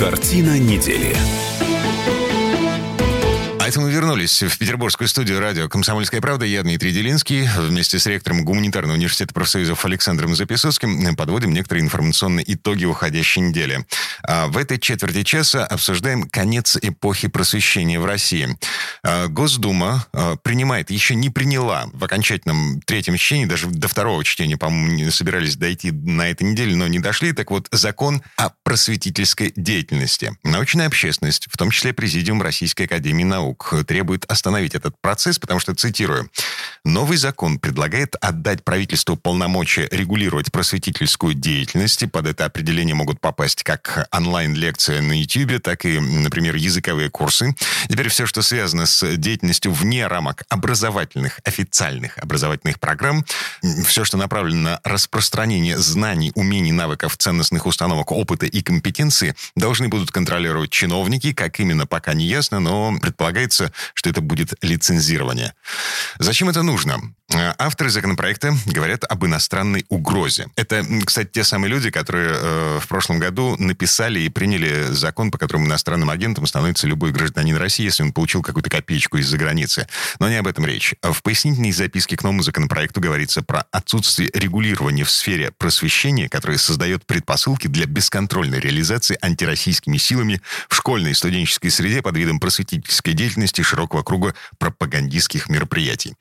Картина недели это мы вернулись в петербургскую студию радио «Комсомольская правда». Я Дмитрий Делинский. Вместе с ректором Гуманитарного университета профсоюзов Александром Записовским подводим некоторые информационные итоги уходящей недели. А в этой четверти часа обсуждаем конец эпохи просвещения в России. А, Госдума а, принимает, еще не приняла в окончательном третьем чтении, даже до второго чтения, по-моему, собирались дойти на этой неделе, но не дошли. Так вот, закон о просветительской деятельности. Научная общественность, в том числе Президиум Российской Академии Наук, требует остановить этот процесс, потому что, цитирую, «Новый закон предлагает отдать правительству полномочия регулировать просветительскую деятельность. И под это определение могут попасть как онлайн-лекция на YouTube, так и, например, языковые курсы. Теперь все, что связано с деятельностью вне рамок образовательных, официальных образовательных программ, все, что направлено на распространение знаний, умений, навыков, ценностных установок, опыта и компетенции, должны будут контролировать чиновники, как именно пока не ясно, но предполагается, предполагается, что это будет лицензирование. Зачем это нужно? Э, авторы законопроекта говорят об иностранной угрозе. Это, кстати, те самые люди, которые э, в прошлом году написали и приняли закон, по которому иностранным агентом становится любой гражданин России, если он получил какую-то копеечку из-за границы. Но не об этом речь. В пояснительной записке к новому законопроекту говорится про отсутствие регулирования в сфере просвещения, которое создает предпосылки для бесконтрольной реализации антироссийскими силами в школьной и студенческой среде под видом просветительской деятельности широкого круга пропагандистских мероприятий.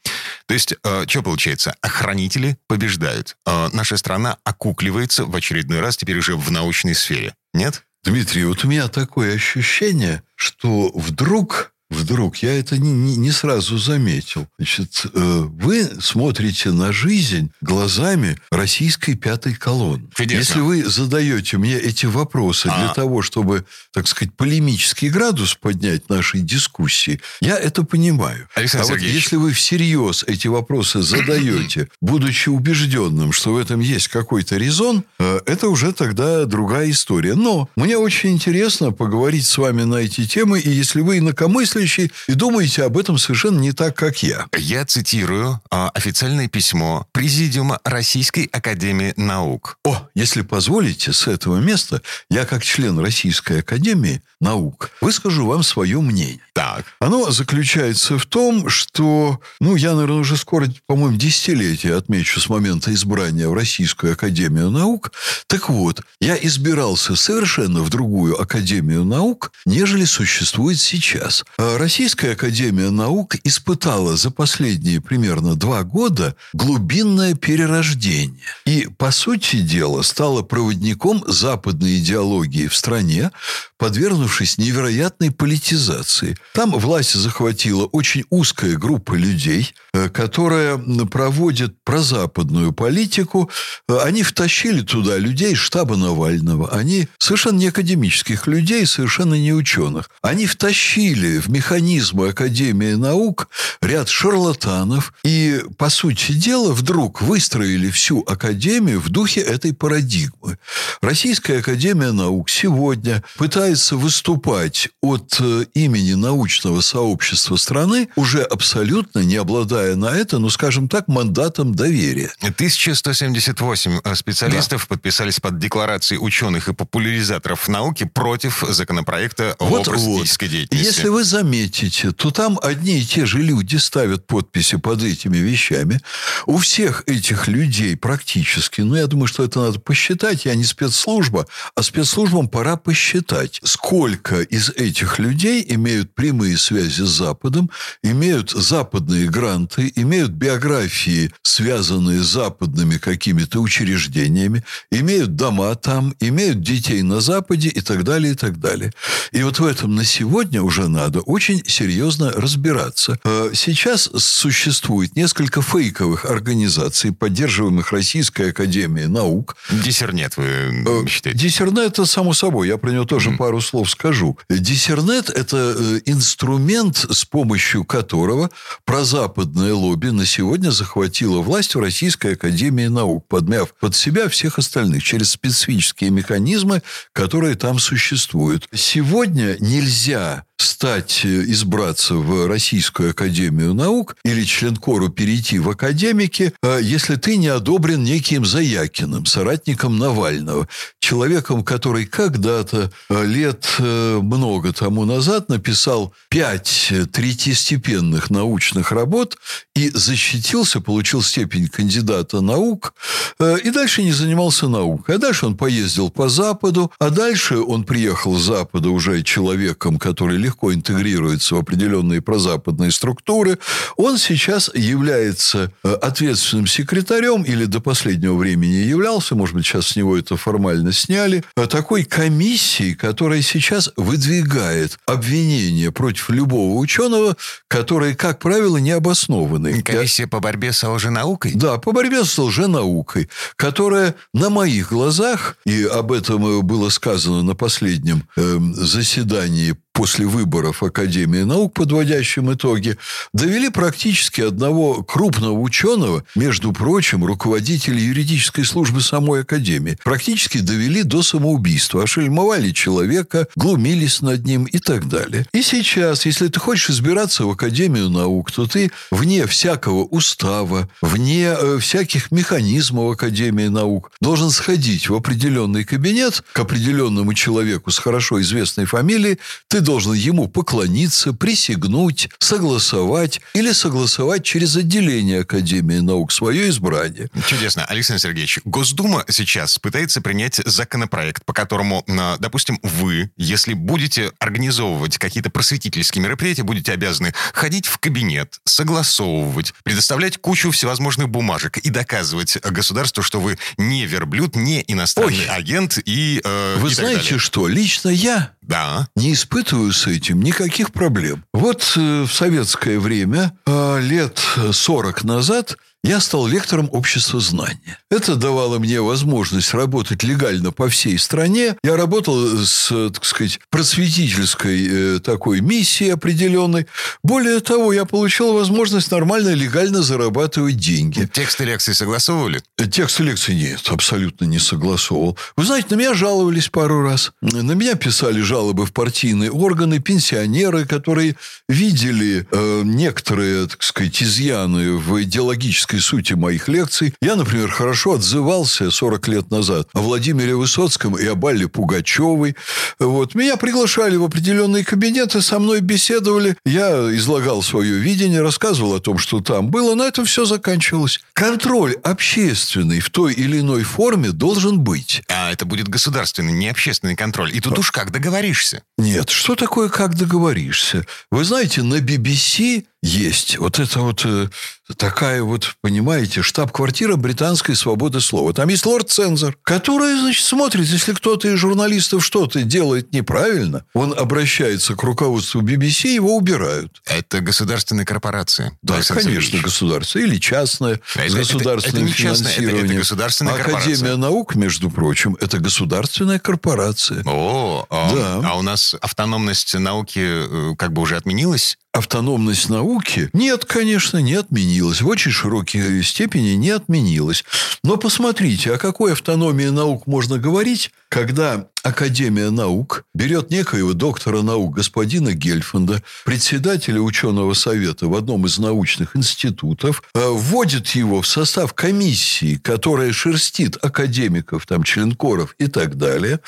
То есть э, что получается? Охранители побеждают. А наша страна окукливается в очередной раз теперь уже в научной сфере. Нет? Дмитрий, вот у меня такое ощущение, что вдруг вдруг, я это не, не, не сразу заметил. Значит, э, вы смотрите на жизнь глазами российской пятой колонны. Чудесно. Если вы задаете мне эти вопросы а. для того, чтобы, так сказать, полемический градус поднять нашей дискуссии, я это понимаю. Александр а вот если вы всерьез эти вопросы задаете, будучи убежденным, что в этом есть какой-то резон, э, это уже тогда другая история. Но мне очень интересно поговорить с вами на эти темы, и если вы инакомыслите, мыслящий и думаете об этом совершенно не так, как я. Я цитирую а, официальное письмо Президиума Российской Академии Наук. О, если позволите, с этого места я, как член Российской Академии Наук, выскажу вам свое мнение. Так. Оно заключается в том, что, ну, я, наверное, уже скоро, по-моему, десятилетие отмечу с момента избрания в Российскую Академию Наук. Так вот, я избирался совершенно в другую Академию Наук, нежели существует сейчас. Российская Академия Наук испытала за последние примерно два года глубинное перерождение. И, по сути дела, стала проводником западной идеологии в стране, подвергнувшись невероятной политизации. Там власть захватила очень узкая группа людей, э, которая проводит прозападную политику. Э, они втащили туда людей штаба Навального. Они совершенно не академических людей, совершенно не ученых. Они втащили в механизмы Академии наук ряд шарлатанов и, по сути дела, вдруг выстроили всю Академию в духе этой парадигмы. Российская Академия наук сегодня пытается выступать от э, имени научного сообщества страны, уже абсолютно не обладая на это, ну, скажем так, мандатом доверия. 1178 э, специалистов да. подписались под декларацией ученых и популяризаторов науки против законопроекта вот, о просветительской вот. деятельности. Если вы заметили, заметите, то там одни и те же люди ставят подписи под этими вещами. У всех этих людей практически, ну, я думаю, что это надо посчитать, я не спецслужба, а спецслужбам пора посчитать, сколько из этих людей имеют прямые связи с Западом, имеют западные гранты, имеют биографии, связанные с западными какими-то учреждениями, имеют дома там, имеют детей на Западе и так далее, и так далее. И вот в этом на сегодня уже надо очень очень серьезно разбираться. Э, сейчас существует несколько фейковых организаций, поддерживаемых Российской Академией Наук. Диссернет, вы э, считаете? Диссернет, это само собой, я про него тоже mm. пару слов скажу. Диссернет – это э, инструмент, с помощью которого прозападное лобби на сегодня захватило власть в Российской Академии Наук, подмяв под себя всех остальных через специфические механизмы, которые там существуют. Сегодня нельзя стать избраться в Российскую Академию Наук или членкору перейти в академики, э, если ты не одобрен неким Заякиным, соратником Навального, человеком, который когда-то э, лет э, много тому назад написал пять третьестепенных научных работ и защитился, получил степень кандидата наук, и дальше не занимался наукой. А дальше он поездил по Западу, а дальше он приехал с Запада уже человеком, который легко интегрируется в определенные прозападные структуры. Он сейчас является ответственным секретарем или до последнего времени являлся, может быть, сейчас с него это формально сняли, такой комиссии, которая сейчас выдвигает обвинения против любого ученого, которые, как правило, не обоснованы. Комиссия по борьбе с лженаукой? Да, по борьбе с лженаукой, которая на моих глазах, и об этом было сказано на последнем э, заседании после выборов Академии наук, подводящим итоги, довели практически одного крупного ученого, между прочим, руководителя юридической службы самой Академии, практически довели до самоубийства, ошельмовали человека, глумились над ним и так далее. И сейчас, если ты хочешь избираться в Академию наук, то ты вне всякого устава, вне э, всяких механизмов Академии наук должен сходить в определенный кабинет к определенному человеку с хорошо известной фамилией, ты должен ему поклониться, присягнуть, согласовать или согласовать через отделение Академии наук свое избрание. Чудесно. Александр Сергеевич, Госдума сейчас пытается принять законопроект, по которому, допустим, вы, если будете организовывать какие-то просветительские мероприятия, будете обязаны ходить в кабинет, согласовывать, предоставлять кучу всевозможных бумажек и доказывать государству, что вы не верблюд, не иностранный Ой. агент и э, Вы и знаете далее. что? Лично я да. не испытываю с этим никаких проблем. Вот э, в советское время, э, лет 40 назад, я стал лектором общества знания. Это давало мне возможность работать легально по всей стране. Я работал с, так сказать, просветительской э, такой миссией определенной. Более того, я получил возможность нормально, легально зарабатывать деньги. Тексты лекций согласовывали? Тексты лекций нет, абсолютно не согласовывал. Вы знаете, на меня жаловались пару раз. На меня писали жалобы в партийные органы, пенсионеры, которые видели э, некоторые, так сказать, изъяны в идеологическом практической сути моих лекций. Я, например, хорошо отзывался 40 лет назад о Владимире Высоцком и о Балле Пугачевой. Вот. Меня приглашали в определенные кабинеты, со мной беседовали. Я излагал свое видение, рассказывал о том, что там было. На этом все заканчивалось. Контроль общественный в той или иной форме должен быть. А это будет государственный, не общественный контроль. И тут а... уж как договоришься? Нет, что такое как договоришься? Вы знаете, на BBC есть. Вот это вот э, такая вот, понимаете, штаб-квартира британской свободы слова. Там есть лорд-цензор, который, значит, смотрит, если кто-то из журналистов что-то делает неправильно, он обращается к руководству BBC, его убирают. Это государственная корпорация. Да, конечно, государство. Или частная, а с государственным это, это, это финансированием. Это, это государственная корпорация. Академия наук, между прочим, это государственная корпорация. О, а, да. а у нас автономность науки э, как бы уже отменилась? Автономность науки? Нет, конечно, не отменилась. В очень широкой степени не отменилась. Но посмотрите, о какой автономии наук можно говорить, когда Академия наук берет некоего доктора наук господина Гельфанда, председателя ученого совета в одном из научных институтов, э, вводит его в состав комиссии, которая шерстит академиков, там, членкоров и так далее.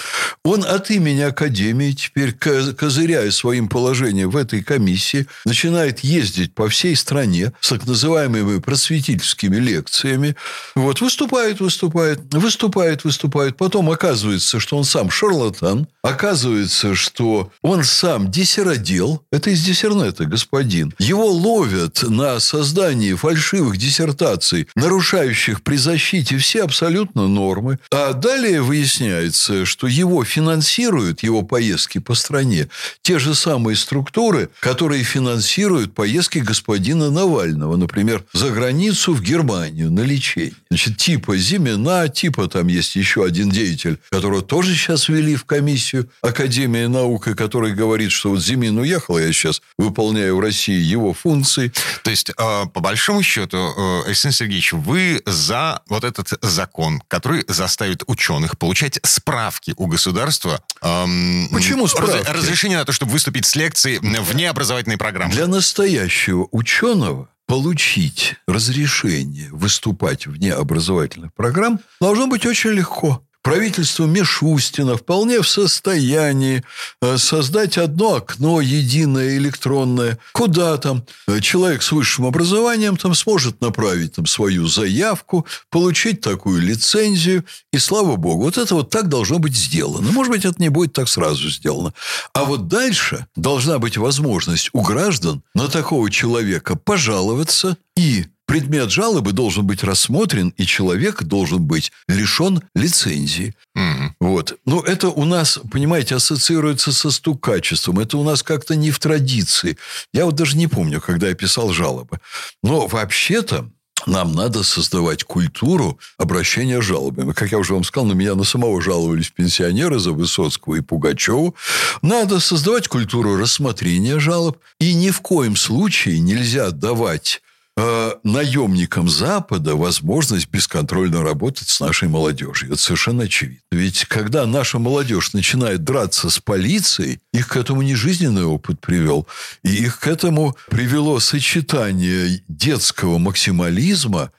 Он от имени Академии теперь, козыряя своим положением в этой комиссии, начинает ездить по всей стране с так называемыми просветительскими лекциями. Вот, выступает, выступает, выступает, выступает. Потом оказывается, что он сам шарлатан. Оказывается, что он сам диссеродел. Это из диссернета, господин. Его ловят на создании фальшивых диссертаций, нарушающих при защите все абсолютно нормы. А далее выясняется, что его финансируют, его поездки по стране, те же самые структуры, которые финансируют поездки господина Навального, например, за границу в Германию на лечение. Значит, типа Зимина, типа там есть еще один деятель, которого тоже сейчас свели в комиссию Академии наук, которая говорит, что вот Зимин уехал, я сейчас выполняю в России его функции. То есть, э, по большому счету, э, Александр Сергеевич, вы за вот этот закон, который заставит ученых получать справки у государства. Эм, Почему справки? Разрешение на то, чтобы выступить с лекцией вне образовательной программы. Для настоящего ученого получить разрешение выступать вне образовательных программ должно быть очень легко правительство Мишустина вполне в состоянии э, создать одно окно единое электронное, куда там э, человек с высшим образованием там сможет направить там свою заявку, получить такую лицензию, и слава богу, вот это вот так должно быть сделано. Может быть, это не будет так сразу сделано. А вот дальше должна быть возможность у граждан на такого человека пожаловаться и предмет жалобы должен быть рассмотрен, и человек должен быть лишен лицензии. Mm-hmm. Вот. Но это у нас, понимаете, ассоциируется со стукачеством. Это у нас как-то не в традиции. Я вот даже не помню, когда я писал жалобы. Но вообще-то нам надо создавать культуру обращения жалобами. Как я уже вам сказал, на меня на самого жаловались пенсионеры за Высоцкого и Пугачева. Надо создавать культуру рассмотрения жалоб. И ни в коем случае нельзя давать э, наемникам Запада возможность бесконтрольно работать с нашей молодежью. Это совершенно очевидно. Ведь когда наша молодежь начинает драться с полицией, их к этому не жизненный опыт привел, и их к этому привело сочетание детского максимализма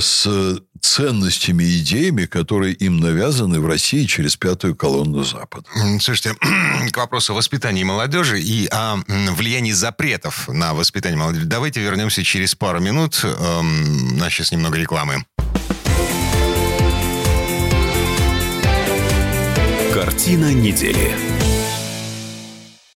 с ценностями и идеями, которые им навязаны в России через пятую колонну Запада. Слушайте, к вопросу воспитания молодежи и о влиянии запретов на воспитание молодежи. Давайте вернемся через пару минут. Эм, у нас сейчас немного рекламы. Картина недели.